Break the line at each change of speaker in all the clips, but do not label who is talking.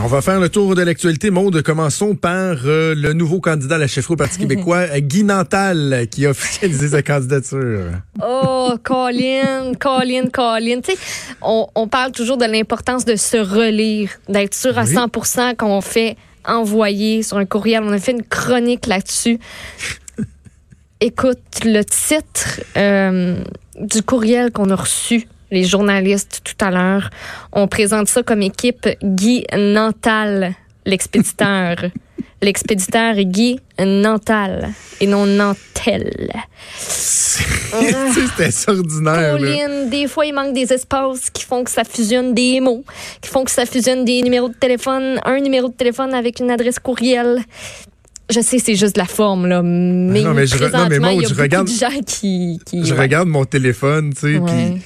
On va faire le tour de l'actualité. Maude, commençons par euh, le nouveau candidat à la chefferie au Parti québécois, Guy Nantal, qui a officialisé sa candidature.
Oh, Colin, Colin, Colin. Tu sais, on, on parle toujours de l'importance de se relire, d'être sûr à
Oui.
100% qu'on fait envoyer sur un courriel. On a fait une chronique là-dessus. Écoute, le titre euh, du courriel qu'on a reçu, les journalistes tout à l'heure, on présente ça comme équipe Guy Nantal, l'expéditeur. L'expéditeur Guy Nantal et non Nantel.
C'est c'est extraordinaire.
Pauline, des fois, il manque des espaces qui font que ça fusionne des mots, qui font que ça fusionne des numéros de téléphone, un numéro de téléphone avec une adresse courriel. Je sais, c'est juste la forme, là. Mais,
non, mais je non, mais
a
je regarde-
de gens qui... qui
Je
ouais.
regarde mon téléphone, tu sais, puis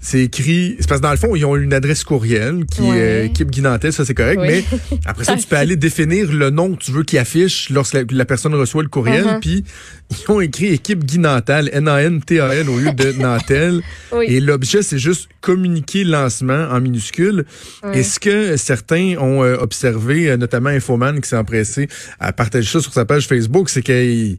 c'est écrit. C'est parce que dans le fond, ils ont une adresse courriel qui
Ouais.
est euh, équipe Guy Nantel, ça c'est correct,
Oui.
mais après ça, tu peux aller définir le nom que tu veux qu'il affiche lorsque la, la personne reçoit le courriel,
Uh-huh.
puis ils ont écrit équipe Guy Nantal, N-A-N-T-A-L au lieu de Nantel.
Oui.
Et l'objet, c'est juste communiquer lancement en minuscule.
Ouais.
Et ce que certains ont euh, observé, euh, notamment Infoman qui s'est empressé à partager ça sur sa page Facebook, c'est qu'ils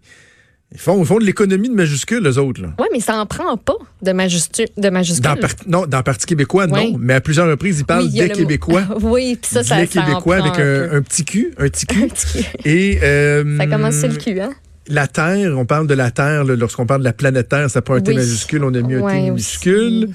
ils font, ils font de l'économie de majuscules, eux autres.
Ouais, mais ça en prend pas de, majuscule, de majuscule.
Dans, non, dans le Parti québécois,
Oui.
non. Mais à plusieurs reprises, ils parlent
Oui,
des
le
Québécois.
oui, puis ça, ça,
des
ça en
Québécois
prend
avec
un
petit cul, un petit
Un
cul.
petit cul.
Et euh,
Ça commence sur le cul, hein?
La Terre, on parle de la Terre, lorsqu'on parle de la planète Terre, ça prend un T majuscule, on a mis un
Ouais,
T minuscule.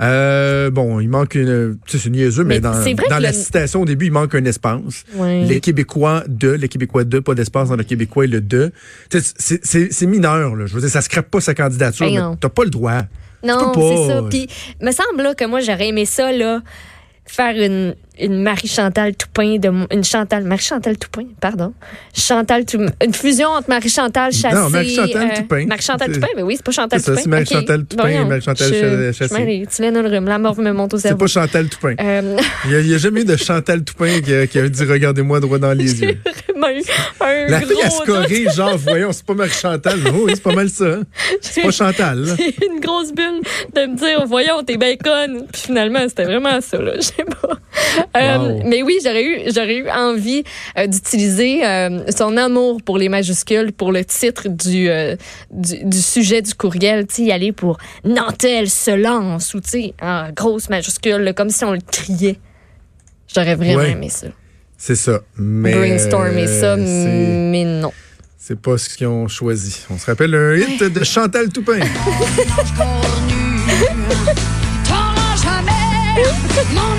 Euh, bon, il manque une. Tu sais, c'est niaiseux, mais,
Mais
dans, la
le-
citation au début, il manque un espace.
Ouais.
Les Québécois de, les Québécois de, pas d'espace dans le Québécois et le de. Tu sais, C'est mineur, là. Je veux dire, ça scrape pas sa candidature,
Ben
mais
non.
t'as pas le droit.
Non, c'est ça. Puis, me semble là, que moi, j'aurais aimé ça, là, faire une, une Marie-Chantal Toupin, de, une Chantal, Marie-Chantal Toupin, pardon. Chantal Toupin, une fusion entre Marie-Chantal Chassé.
Non, Marie-Chantal Toupin.
Marie-Chantal
C'est-
Toupin, mais oui, c'est pas Chantal
c'est
Toupin.
c'est Marie-Chantal
Ok.
Toupin et Marie-Chantal
je-
Cha-
je
Chassé.
Tu l'as dans le rhume, la mort me monte au
C'est
cerveau.
pas Chantal Toupin.
Euh,
Il n'y a, jamais eu de Chantal Toupin qui a, qui a dit Regardez-moi droit dans les yeux.
un
La fille,
doute.
corrige, genre, voyons, c'est pas Marie-Chantal. Oh, oui, c'est pas mal ça. C'est pas Chantal.
J'ai une grosse bulle de me dire, voyons, t'es conne. Puis finalement, c'était vraiment ça, là. Je sais pas. Euh,
Wow.
mais oui, j'aurais eu, j'aurais eu envie euh, d'utiliser euh, son amour pour les majuscules, pour le titre du, euh, du, du sujet du courriel. Tu sais, y aller pour Nantel se lance ou, tu sais, en grosse majuscule, comme si on le criait. J'aurais vraiment
Ouais.
aimé ça.
C'est ça. Mais.
Brainstormer ça,
euh,
mais non.
C'est pas ce qu'ils ont choisi. On se rappelle un hit de Chantal Toupin.
Jamais mon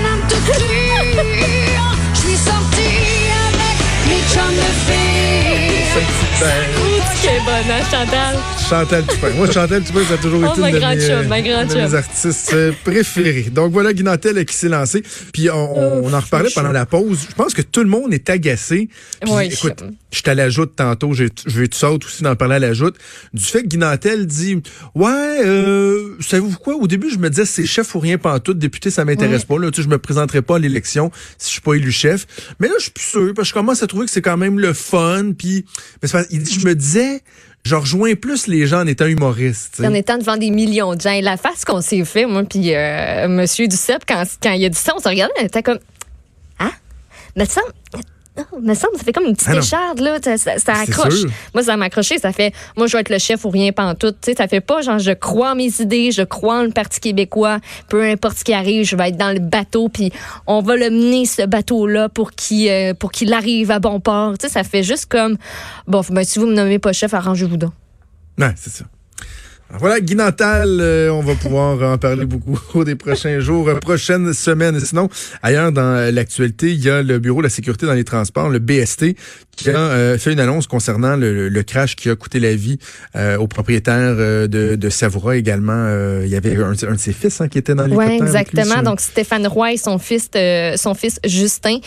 avec
est bonne, hein, Chantal?
Chantal Toupin. Moi, Chantal Toupin, ça a toujours
Oh,
été
ma
une de,
grande
mes,
chum,
une de mes artistes euh, préférés. Donc voilà Guy Nantel qui s'est lancé. Puis on, on en reparlait
chaud.
pendant la pause. Je pense que tout le monde est agacé. Puis,
Oui.
écoute, je à la joute tantôt. Je vais tout saute aussi d'en parler à la joute. Du fait que Guy Nantel dit Ouais, euh, savez-vous quoi? Au début, je me disais c'est chef ou rien pantoute. Député, ça m'intéresse pas. Là, tu sais, je me présenterai pas à l'élection si je suis pas élu chef. Mais là, je suis plus sûr parce que je commence à trouver que c'est quand même le fun. Puis, mais parce- il dit, je me disais, je rejoins plus les gens en étant humoriste.
En étant devant des millions de gens. La face qu'on s'est fait, moi, puis euh, Monsieur Duceppe, quand, quand il a dit ça, on s'est regardé, on était comme Ah? Mais ça. Me semble, ça fait comme une petite
Ah
écharde, là. Ça, ça- ça
C'est
accroche. Moi, ça m'a accroché. Ça fait, moi, je vais être le chef ou rien pantoute. Tu sais, ça fait pas, genre, je crois en mes idées, je crois en le Parti québécois. Peu importe ce qui arrive, je vais être dans le bateau, puis on va le mener, ce bateau-là, pour qu'il euh, pour qu'il arrive à bon port. Tu sais, ça fait juste comme, bon, ben, si vous me nommez pas chef, arrangez-vous donc.
Ouais, c'est ça. Voilà, Guy Nantal, euh, on va pouvoir en parler beaucoup au des prochains jours, euh, prochaines semaines. Sinon, ailleurs dans euh, l'actualité, il y a le Bureau de la sécurité dans les transports, le BST, qui a euh, fait une annonce concernant le, le crash qui a coûté la vie euh, au propriétaire de, de Savoura également. Il y avait un, un de ses fils hein, qui était dans
Oui,
l'hélicoptère. lui,
exactement. Donc Stéphane Roy et son fils, son fils Justin.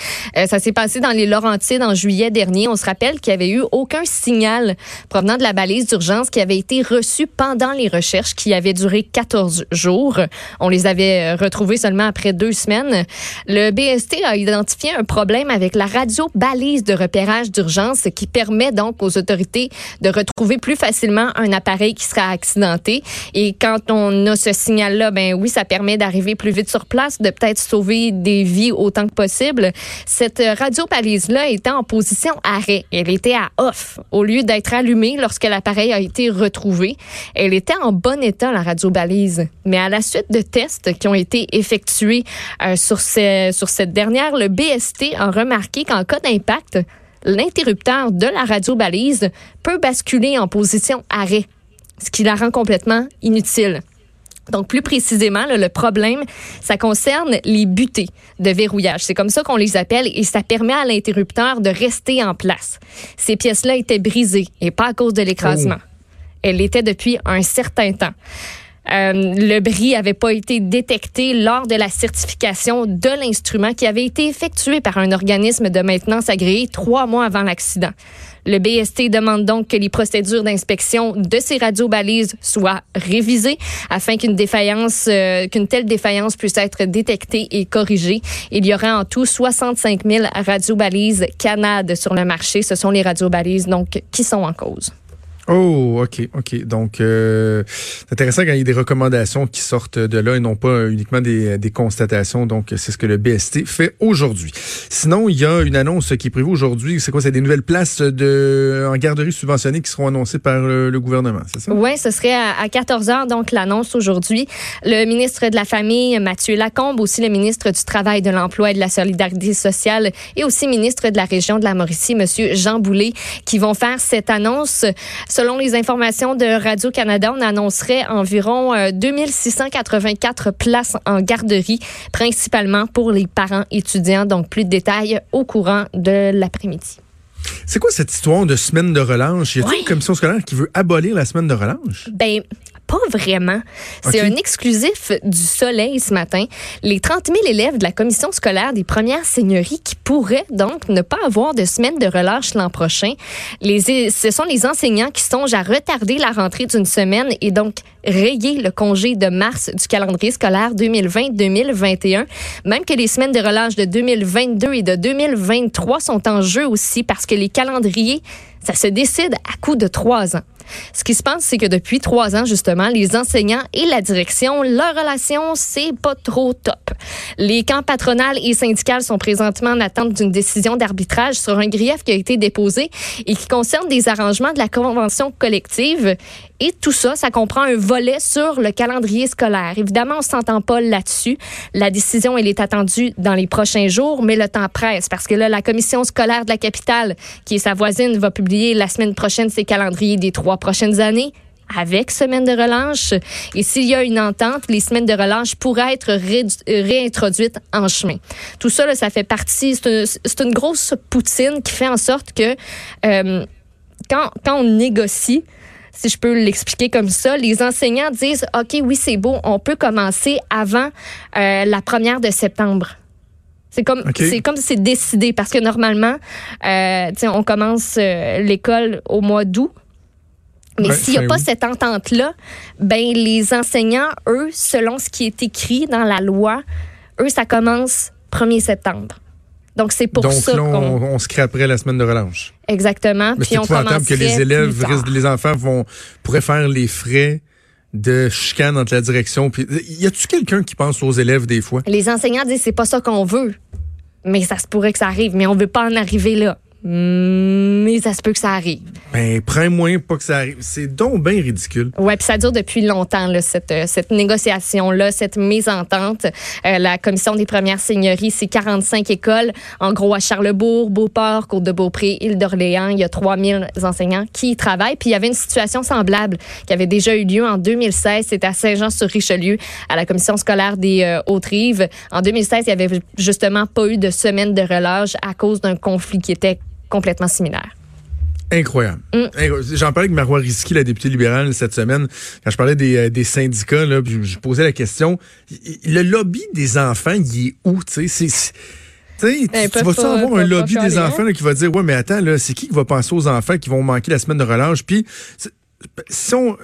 Ça s'est passé dans les Laurentides en juillet dernier. On se rappelle qu'il n'y avait eu aucun signal provenant de la balise d'urgence qui avait été reçu pendant les recherches qui avaient duré 14 jours. On les avait retrouvés seulement après deux semaines. Le BST a identifié un problème avec la radio balise de repérage d'urgence qui permet donc aux autorités de retrouver plus facilement un appareil qui sera accidenté. Et quand on a ce signal-là, ben oui, ça permet d'arriver plus vite sur place, de peut-être sauver des vies autant que possible. Cette radio balise-là était en position arrêt. Elle était à off au lieu d'être allumée lorsque l'appareil a été retrouvé. Elle était en bon état, la radio balise. Mais à la suite de tests qui ont été effectués euh, sur, sur cette dernière, le BST a remarqué qu'en cas d'impact, l'interrupteur de la radio balise peut basculer en position arrêt, ce qui la rend complètement inutile. Donc, plus précisément, le problème, ça concerne les butées de verrouillage. C'est comme ça qu'on les appelle et ça permet à l'interrupteur de rester en place. Ces pièces-là étaient brisées et pas à cause de l'écrasement. Oh. Elles l'étaient depuis un certain temps. Euh, le bris n'avait pas été détecté lors de la certification de l'instrument qui avait été effectué par un organisme de maintenance agréé trois mois avant l'accident. Le BST demande donc que les procédures d'inspection de ces radiobalises soient révisées afin qu'une défaillance, euh, qu'une telle défaillance puisse être détectée et corrigée. Il y aura en tout 65 000 radiobalises Canade sur le marché. Ce sont les radiobalises donc qui sont en cause.
Oh, OK, OK. Donc, euh, c'est intéressant quand il y a des recommandations qui sortent de là et non pas uniquement des, des constatations. Donc, c'est ce que le BST fait aujourd'hui. Sinon, il y a une annonce qui est prévue aujourd'hui. C'est quoi? C'est des nouvelles places de en garderie subventionnées qui seront annoncées par le, gouvernement, c'est ça?
Oui, ce serait à, 14 heures, donc l'annonce aujourd'hui. Le ministre de la Famille, Mathieu Lacombe, aussi le ministre du Travail, de l'Emploi et de la Solidarité sociale et aussi ministre de la région de la Mauricie, Monsieur Jean Boulet, qui vont faire cette annonce Selon les informations de Radio-Canada, on annoncerait environ 2684 euh, places en garderie, principalement pour les parents étudiants. Donc, plus de détails au courant de l'après-midi.
C'est quoi cette histoire de semaine de relâche? Y a-t-il une commission scolaire qui veut abolir la semaine de relâche?
Ben, pas vraiment. C'est un exclusif du Soleil ce matin. Les 30 000 élèves de la commission scolaire des premières seigneuries qui pourraient donc ne pas avoir de semaine de relâche l'an prochain. Les, ce sont les enseignants qui songent à retarder la rentrée d'une semaine et donc rayer le congé de mars du calendrier scolaire 2020-2021. Même que les semaines de relâche de 2022 et de 2023 sont en jeu aussi parce que les calendriers, ça se décide à coup de trois ans. Ce qui se passe, c'est que depuis trois ans, justement, les enseignants et la direction, leur relation, c'est pas trop top. Les camps patronales et syndicales sont présentement en attente d'une décision d'arbitrage sur un grief qui a été déposé et qui concerne des arrangements de la convention collective. Et tout ça, ça comprend un volet sur le calendrier scolaire. Évidemment, on s'entend pas là-dessus. La décision, elle est attendue dans les prochains jours, mais le temps presse parce que là, la commission scolaire de la capitale, qui est sa voisine, va publier la semaine prochaine ses calendriers des trois prochaines années avec semaine de relâche. Et s'il y a une entente, les semaines de relâche pourraient être réintroduites en chemin. Tout ça, ça fait partie, c'est une, grosse poutine qui fait en sorte que euh, quand, quand on négocie, si je peux l'expliquer comme ça, les enseignants disent, OK, oui, c'est beau, on peut commencer avant euh, la première de septembre. C'est comme c'est comme c'est décidé parce que normalement, euh, on commence euh, l'école au mois d'août. Mais s'il n'y a pas cette entente-là, ben les enseignants, eux, selon ce qui est écrit dans la loi, eux, ça commence 1er septembre. Donc, c'est pour ça
qu'on... on, on scraperait la semaine de relâche.
Exactement.
Mais puis on que les élèves, les enfants vont pourraient faire les frais de chicane entre la direction. Puis, y a-tu quelqu'un qui pense aux élèves des fois?
Les enseignants disent c'est pas ça qu'on veut. Mais ça se pourrait que ça arrive, mais on veut pas en arriver là. Mais ça se peut que ça arrive.
Ben, prends moins pas que ça arrive. C'est donc bien ridicule.
Ouais, puis ça dure depuis longtemps, là, cette, euh, cette négociation-là, cette mésentente. Euh, la Commission des premières seigneuries, c'est 45 écoles. En gros, à Charlebourg, Beauport, Côte-de-Beaupré, Île-d'Orléans, il y a 3000 enseignants qui y travaillent. Puis il y avait une situation semblable qui avait déjà eu lieu en 2016. C'était à Saint-Jean-sur-Richelieu, à la Commission scolaire des euh, Hautes-Rives. En 2016, il n'y avait justement pas eu de semaine de relâche à cause d'un conflit qui était complètement similaire.
Incroyable. Mm. J'en parlais avec Marois Risky, la députée libérale, cette semaine, quand je parlais des, euh, syndicats, là, je, posais la question. Le lobby des enfants, il est où? Tu sais, tu, ben, vas-tu avoir un lobby des enfants qui va dire Ouais, mais attends, là, c'est qui qui va penser aux enfants qui vont manquer la semaine de relâche? Puis, si on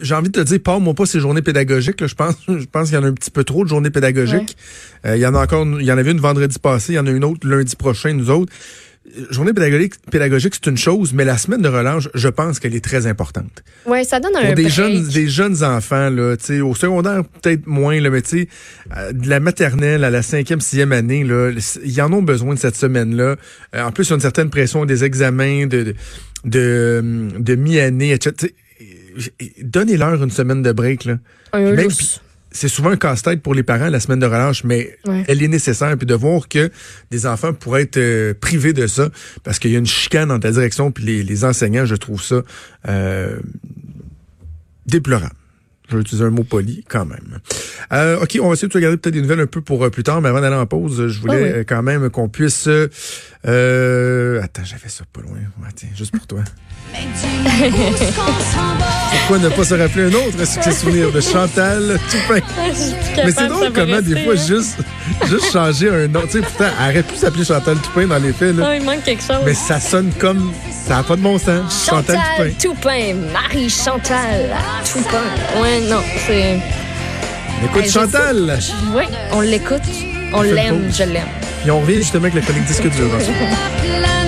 j'ai envie de te dire, parle-moi pas ces journées pédagogiques. Là. Je pense, je pense qu'il y en a un petit peu trop de journées pédagogiques. Euh, il y en a encore, il y en avait une vendredi passé, il y en a une autre lundi prochain, nous autres. Journée pédagogique, pédagogique c'est une chose, mais la semaine de relâche, je pense qu'elle est très importante.
Ouais, ça donne un
Pour des
break.
jeunes, des jeunes enfants, là, tu sais, au secondaire, peut-être moins, là, mais tu sais, euh, de la maternelle à la cinquième, sixième année, là, ils en ont besoin de cette semaine-là. Euh, en plus, il y a une certaine pression des examens, de, de, de, de mi-année, etc. Donnez-leur une semaine de break, là.
Un
Même. C'est souvent un casse-tête pour les parents la semaine de relâche, mais
Ouais.
elle est nécessaire. Puis de voir que des enfants pourraient être euh, privés de ça parce qu'il y a une chicane dans ta direction, puis les, les enseignants, je trouve ça euh, déplorable. Je vais utiliser un mot poli quand même. Euh, OK, on va essayer de regarder peut-être des nouvelles un peu pour euh, plus tard, mais avant d'aller en pause, je voulais
Ah oui.
euh, quand même qu'on puisse... euh, attends, j'avais ça pas loin. Ouais, tiens, juste pour toi. Pourquoi ne pas se rappeler un autre succès souvenir de Chantal Toupin? Mais c'est drôle comment des fois juste, juste changer un nom. Tu sais, pourtant, elle aurait pu s'appeler Chantal Toupin dans les faits, là.
Non, il manque quelque chose.
Mais ça sonne comme. Ça n'a pas de bon sens. Chantal,
Chantal
Toupin.
Toupin. Marie Chantal Toupin. Ouais, non, c'est.
Écoute,
Hey, je
Chantal!
Oui, on l'écoute. On l'aime, je l'aime.
Puis on revient justement avec la chronique disque dur